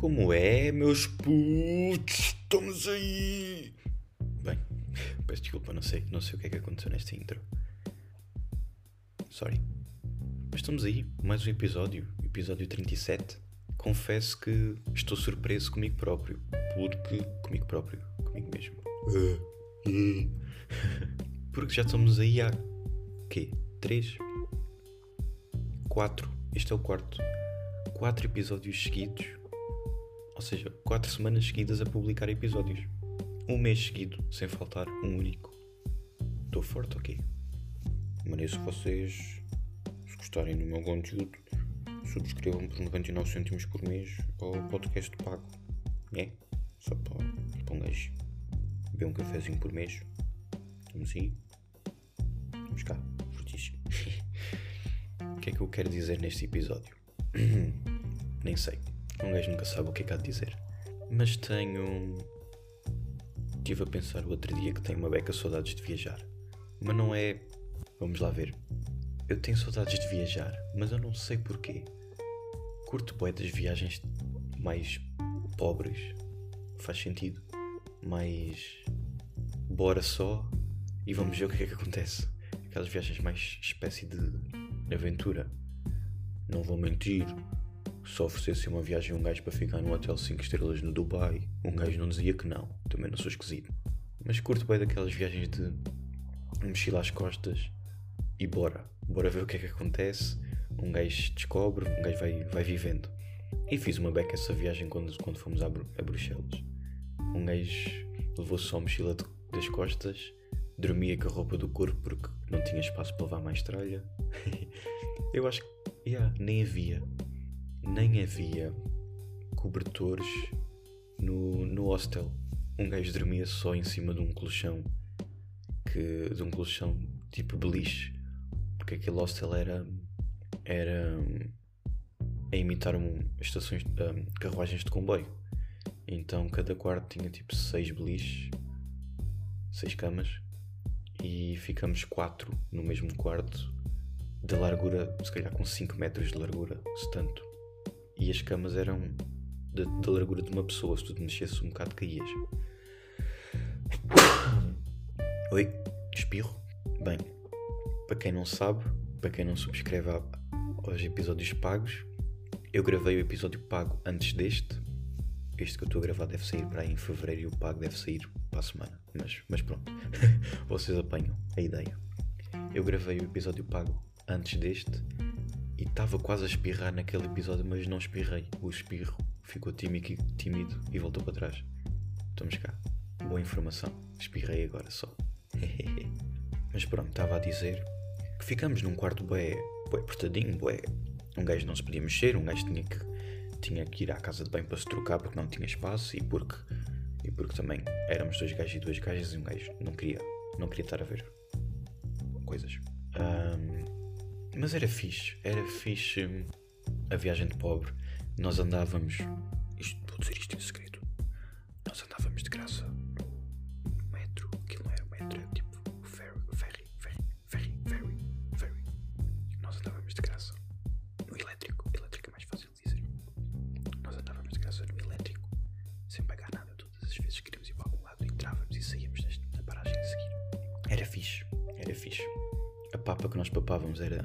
Como é, meus putos? Estamos aí! Bem, peço desculpa, não sei, não sei o que é que aconteceu nesta intro. Sorry. Mas estamos aí, mais um episódio, episódio 37. Confesso que estou surpreso comigo próprio. Porque. comigo próprio, comigo mesmo. Porque já estamos aí há. quê? Três? Quatro. Este é o quarto. Quatro episódios seguidos. Ou seja, quatro semanas seguidas a publicar episódios. Um mês seguido, sem faltar um único. Estou forte ok? Se vocês, se gostarem do meu conteúdo, subscrevam por 99 cêntimos por mês ao podcast pago. É? Só para, para um gajo beber um cafezinho por mês. Vamos aí. Vamos cá, fortíssimo. o que é que eu quero dizer neste episódio? Nem sei. Um gajo nunca sabe o que é que há de dizer. Mas tenho. Estive a pensar o outro dia que tenho uma beca saudades de viajar. Mas não é. Vamos lá ver. Eu tenho saudades de viajar, mas eu não sei porquê. Curto bué das viagens mais pobres. Faz sentido. Mais. Bora só e vamos ver o que é que acontece. Aquelas viagens mais espécie de aventura. Não vou mentir, se oferecesse uma viagem a um gajo para ficar num hotel 5 estrelas no Dubai, um gajo não dizia que não. Também não sou esquisito. Mas curto bem daquelas viagens de mochila às costas e bora. Bora ver o que é que acontece. Um gajo descobre, um gajo vai, vai vivendo. E fiz uma beca essa viagem quando, quando fomos a, a Bruxelas. Um gajo levou só a mochila de, das costas, dormia com a roupa do corpo porque não tinha espaço para levar mais tralha. Eu acho que yeah, nem havia nem havia cobertores no, no hostel. Um gajo dormia só em cima de um colchão que de um colchão tipo beliche porque aquele hostel era era a imitar um, estações um, carruagens de comboio então cada quarto tinha tipo seis beliches seis camas e ficamos quatro no mesmo quarto de largura se calhar com 5 metros de largura se tanto e as camas eram da, largura de uma pessoa. Se tu te mexesse um bocado, caías. Oi, espirro. Bem, para quem não sabe, para quem não subscreve aos episódios pagos, eu gravei o episódio pago antes deste. Este que eu estou a gravar deve sair para aí em fevereiro e o pago deve sair para a semana. Mas, mas pronto, vocês apanham a ideia. Eu gravei o episódio pago antes deste estava quase a espirrar naquele episódio, mas não espirrei. O espirro ficou tímido, tímido e voltou para trás. Estamos cá. Boa informação. Espirrei agora só. mas pronto, estava a dizer que ficamos num quarto bué, bué apertadinho, bué. Um gajo não se podia mexer, um gajo tinha que, tinha que ir à casa de banho para se trocar porque não tinha espaço e porque, e porque também éramos dois gajos e duas gajas e um gajo não queria, não queria estar a ver coisas. Um, mas era fixe, era fixe hum, a viagem de pobre. Nós andávamos. Isto, vou dizer isto em segredo. Nós andávamos de graça no metro. Aquilo não era metro, era tipo ferry, ferry, ferry, ferry, ferry, ferry. Nós andávamos de graça no elétrico. Elétrico é mais fácil de dizer. Nós andávamos de graça no elétrico, sem pagar nada. Todas as vezes que queríamos ir para algum lado, entrávamos e saíamos da paragem a seguir. Era fixe, era fixe a papa que nós papávamos era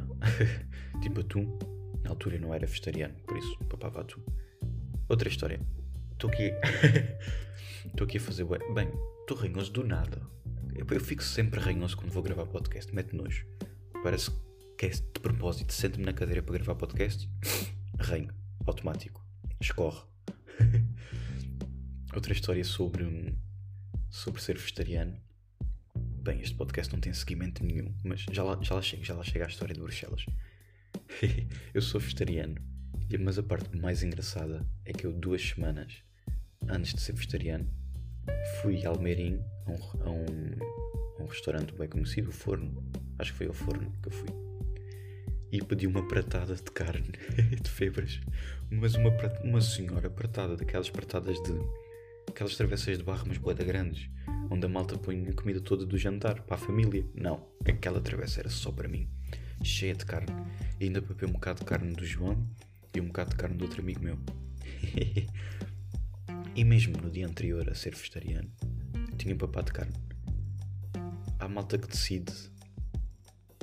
tipo atum. Na altura eu não era vegetariano, por isso papava atum. Outra história. Estou aqui. Estou aqui a fazer. Bem, estou ranhoso do nada. Eu, eu, fico sempre ranhoso quando vou gravar podcast. Mete nojo. Parece que é de propósito. Sento-me na cadeira para gravar podcast. Ranho. Automático. Escorre. Outra história sobre. Sobre ser vegetariano. Bem, este podcast não tem seguimento nenhum, mas já lá, já lá já lá chega a história de Bruxelas. eu sou vegetariano, mas a parte mais engraçada é que eu, duas semanas antes de ser vegetariano, fui a Almeirim, a um, a um, a um restaurante bem conhecido, o Forno, acho que foi ao Forno que eu fui, e pedi uma pratada de carne de febras, mas uma, uma senhora pratada, daquelas pratadas de. Aquelas travessas de barro, mas boeda grandes onde a malta põe a comida toda do jantar para a família. Não, aquela travessa era só para mim, cheia de carne. E ainda papei um bocado de carne do João e um bocado de carne do outro amigo meu. e mesmo no dia anterior a ser vegetariano, eu tinha papado de carne. Há malta que decide,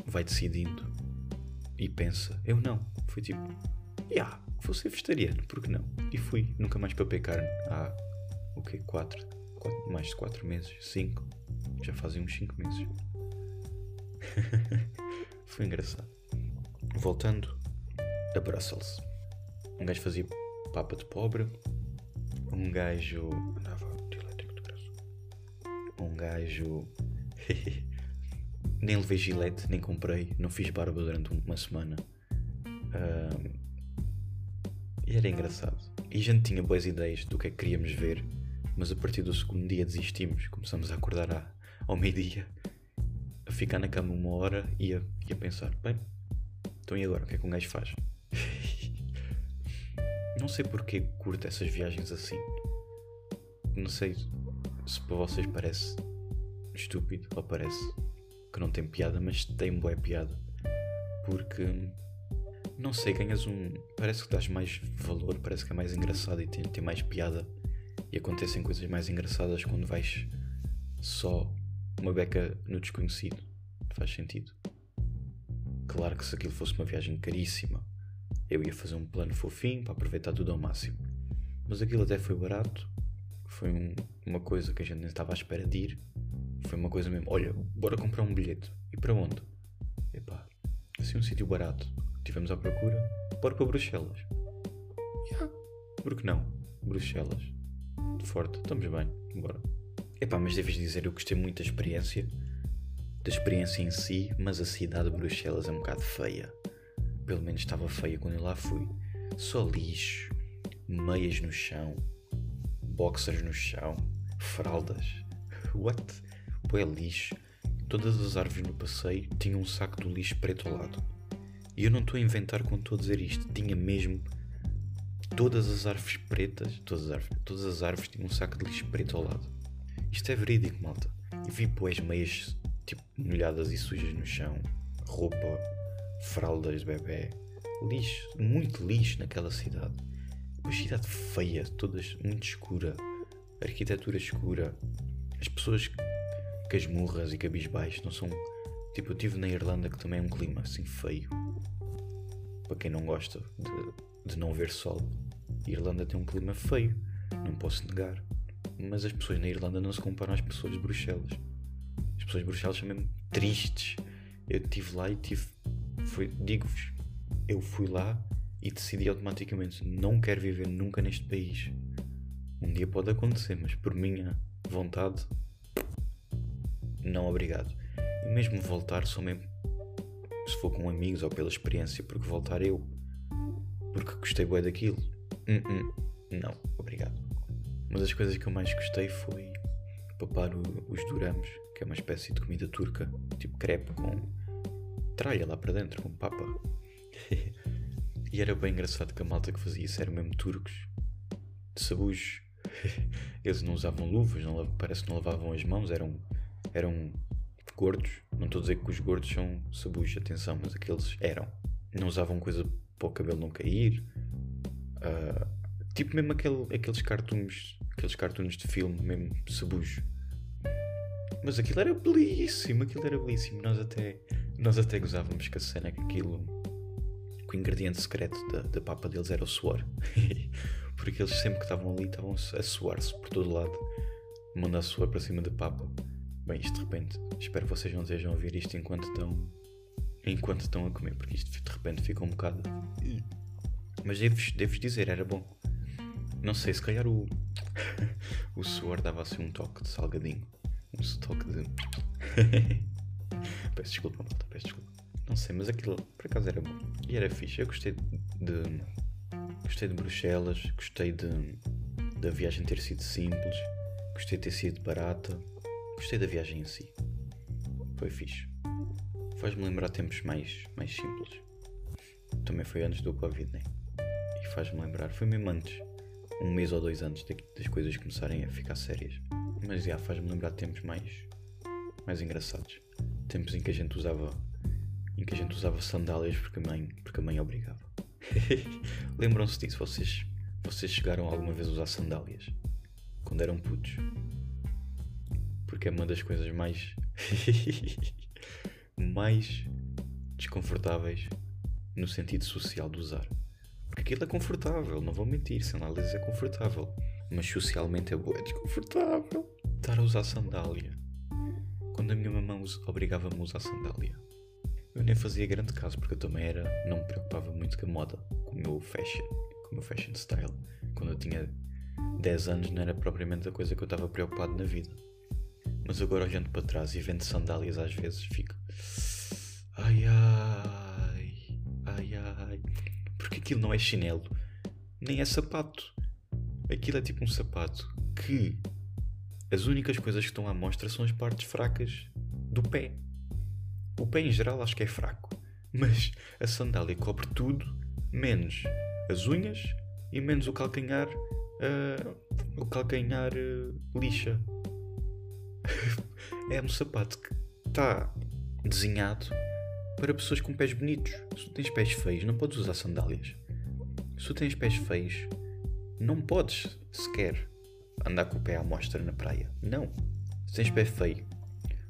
vai decidindo e pensa, eu não. Fui tipo, yeah, vou ser vegetariano, porque não? E fui, nunca mais papei carne há, o quê, quatro, quatro mais de quatro meses, cinco, já fazem uns cinco meses. Foi engraçado. Voltando a Brussels. Um gajo fazia papa de pobre. Um gajo. Andava de elétrico de graça. Um gajo. nem levei gilete, nem comprei. Não fiz barba durante uma semana. Uh... E era engraçado. E a gente tinha boas ideias do que é que queríamos ver. Mas a partir do segundo dia desistimos. Começamos a acordar à, ao meio-dia. A ficar na cama uma hora e a, e a pensar: bem, então e agora? O que é que um gajo faz? Não sei porque curto essas viagens assim. Não sei se para vocês parece estúpido ou parece que não tem piada, mas tem boa piada. Porque, não sei, ganhas um. Parece que dás mais valor, parece que é mais engraçado e tem, tem mais piada. E acontecem coisas mais engraçadas quando vais só uma beca no desconhecido. Faz sentido. Claro que se aquilo fosse uma viagem caríssima eu ia fazer um plano fofinho para aproveitar tudo ao máximo. Mas aquilo até foi barato, foi um, uma coisa que a gente nem estava à espera de ir. Foi uma coisa mesmo, olha, bora comprar um bilhete. E para onde? Epá, assim um sítio barato. Tivemos à procura, bora para Bruxelas. Yeah. Por que não? Bruxelas. De forte, estamos bem, bora. Epá, mas deves dizer, eu gostei muito da experiência. Da experiência em si, mas a cidade de Bruxelas é um bocado feia pelo menos estava feia quando eu lá fui. Só lixo, meias no chão, boxers no chão, fraldas. What? Boé lixo. Todas as árvores no passeio tinham um saco do lixo preto ao lado. E eu não estou a inventar quando estou a dizer isto. Tinha mesmo todas as árvores pretas, todas as árvores, todas as árvores tinham um saco de lixo preto ao lado. Isto é verídico, malta. E vi pois meias tipo molhadas e sujas no chão, roupa fraldas de bebê, lixo, muito lixo naquela cidade. Uma cidade feia, todas muito escura, arquitetura escura, as pessoas casmurras e cabisbaixo não são. Tipo, eu estive na Irlanda que também é um clima assim feio. Para quem não gosta de, de não ver sol. A Irlanda tem um clima feio, não posso negar. Mas as pessoas na Irlanda não se comparam às pessoas de Bruxelas. As pessoas de Bruxelas são mesmo tristes. Eu estive lá e tive digo-vos, eu fui lá e decidi automaticamente: não quero viver nunca neste país. Um dia pode acontecer, mas por minha vontade, não obrigado. E mesmo voltar, só mesmo se for com amigos ou pela experiência, porque voltar eu, porque gostei bem daquilo. Uh -uh. Não, obrigado. Mas as coisas que eu mais gostei foi papar o, os duramos, que é uma espécie de comida turca, tipo crepe com tralha lá para dentro, com papa. e era bem engraçado que a malta que fazia isso eram mesmo turcos, de sabujos. Eles não usavam luvas, não, parece que não lavavam as mãos, eram, eram gordos. Não estou a dizer que os gordos são sabujos, atenção, mas aqueles eram. Não usavam coisa para o cabelo não cair. Uh, tipo mesmo aquele, aqueles cartoons, aqueles cartoons de filme, mesmo sabujo. Mas aquilo era belíssimo, aquilo era belíssimo. Nós até nós até gozávamos com a cena que aquilo. que o ingrediente secreto da, da papa deles era o suor. Porque eles sempre que estavam ali estavam a suar-se por todo lado, mandar suor para cima da papa. Bem, isto de repente, espero que vocês não estejam a ouvir isto enquanto estão. Enquanto estão a comer, porque isto de repente fica um bocado. Mas devo-vos devo dizer, era bom. Não sei, se calhar o. o suor dava assim um toque de salgadinho. Um toque de. peço desculpa, malta, peço desculpa. Não sei, mas aquilo por acaso era bom. E era fixe. Eu gostei de. Gostei de Bruxelas, gostei de, da viagem ter sido simples, gostei de ter sido barata, gostei da viagem em si. Foi fixe. Faz-me lembrar tempos mais, mais simples. Também foi antes do Covid, né? E faz-me lembrar, foi mesmo antes, um mês ou dois antes das coisas começarem a ficar sérias. Mas já faz-me lembrar tempos mais, mais engraçados tempos em que a gente usava em que a gente usava sandálias porque a mãe, porque a mãe obrigava. Lembram-se disso? Vocês Vocês chegaram alguma vez a usar sandálias? Quando eram putos? Porque é uma das coisas mais. mais desconfortáveis no sentido social de usar. Porque aquilo é confortável, não vou mentir, sandálias é confortável. Mas socialmente é, boa, é desconfortável estar a usar sandália. Quando a minha mamãe obrigava-me a usar sandália, eu nem fazia grande caso, porque eu também era, não me preocupava muito com a moda, com o meu fashion, com o meu fashion style. Quando eu tinha 10 anos não era propriamente a coisa que eu estava preocupado na vida. Mas agora olhando para trás e vendo sandálias às vezes fico. Ai ai. Ai ai. Porque aquilo não é chinelo, nem é sapato. Aquilo é tipo um sapato que as únicas coisas que estão à mostra são as partes fracas do pé. O pé em geral acho que é fraco, mas a sandália cobre tudo, menos as unhas e menos o calcanhar. Uh, o calcanhar uh, lixa. É um sapato que está desenhado para pessoas com pés bonitos. Se tu tens pés feios, não podes usar sandálias. Se tu tens pés feios, não podes sequer andar com o pé à mostra na praia. Não. Se tens pé feio,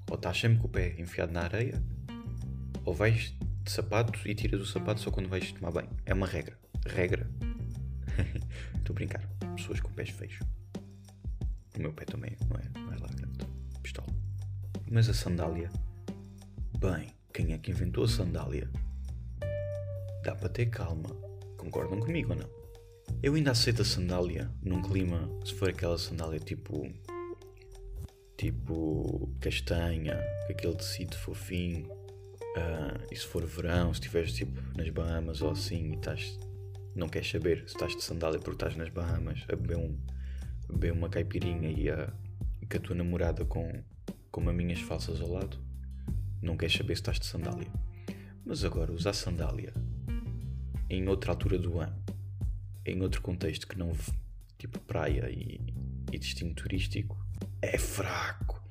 ou estás sempre com o pé enfiado na areia, ou vais de sapato e tiras o sapato só quando vais tomar banho. É uma regra. Regra. Estou a brincar. Pessoas com pés feios. O meu pé também não é, não é lá grande. Pistola. Mas a sandália. Bem, quem é que inventou a sandália? Dá para ter calma. Concordam comigo ou não? Eu ainda aceito a sandália num clima, se for aquela sandália tipo. tipo. castanha, com aquele tecido fofinho. Uh, e se for verão, se estiveres tipo nas Bahamas ou assim e estás. não queres saber se estás de sandália porque estás nas Bahamas a beber, um, a beber uma caipirinha e, a, e com a tua namorada com, com maminhas falsas ao lado, não queres saber se estás de sandália. Mas agora, usar sandália em outra altura do ano, em outro contexto que não tipo praia e, e destino turístico, é fraco.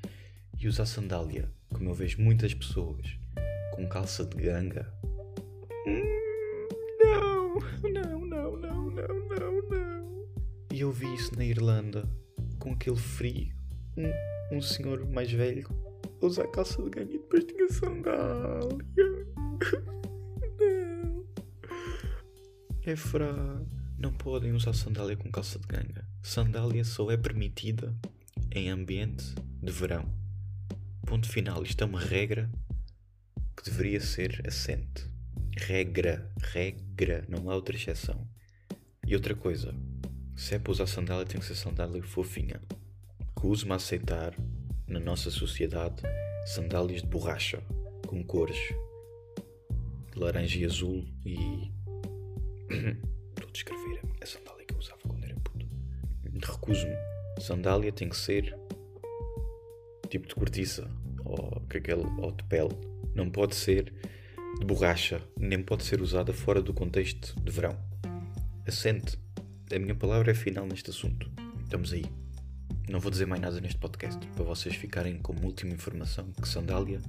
E usar sandália, como eu vejo muitas pessoas com calça de ganga. Não, não, não, não, não, não, não. E eu vi isso na Irlanda, com aquele frio. Um, um senhor mais velho usar calça de ganga e depois tinha sandália. Não. É fraco. Não podem usar sandália com calça de ganga. Sandália só é permitida em ambiente de verão. Ponto final. Isto é uma regra que deveria ser assente. Regra, regra, não há outra exceção. E outra coisa, se é para usar sandália, tem que ser sandália fofinha. Recuso-me a aceitar, na nossa sociedade, sandálias de borracha, com cores de laranja e azul e. A descrever a sandália que eu usava quando era puto. Recuso-me. Sandália tem que ser tipo de cortiça ou, aquele, ou de pele não pode ser de borracha, nem pode ser usada fora do contexto de verão. Assente. A minha palavra é final neste assunto. Estamos aí. Não vou dizer mais nada neste podcast, para vocês ficarem como última informação que sandália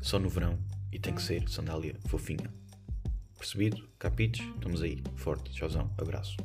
só no verão e tem que ser sandália fofinha. Percebido? Capites? Estamos aí. Forte. Tchauzão. Abraço.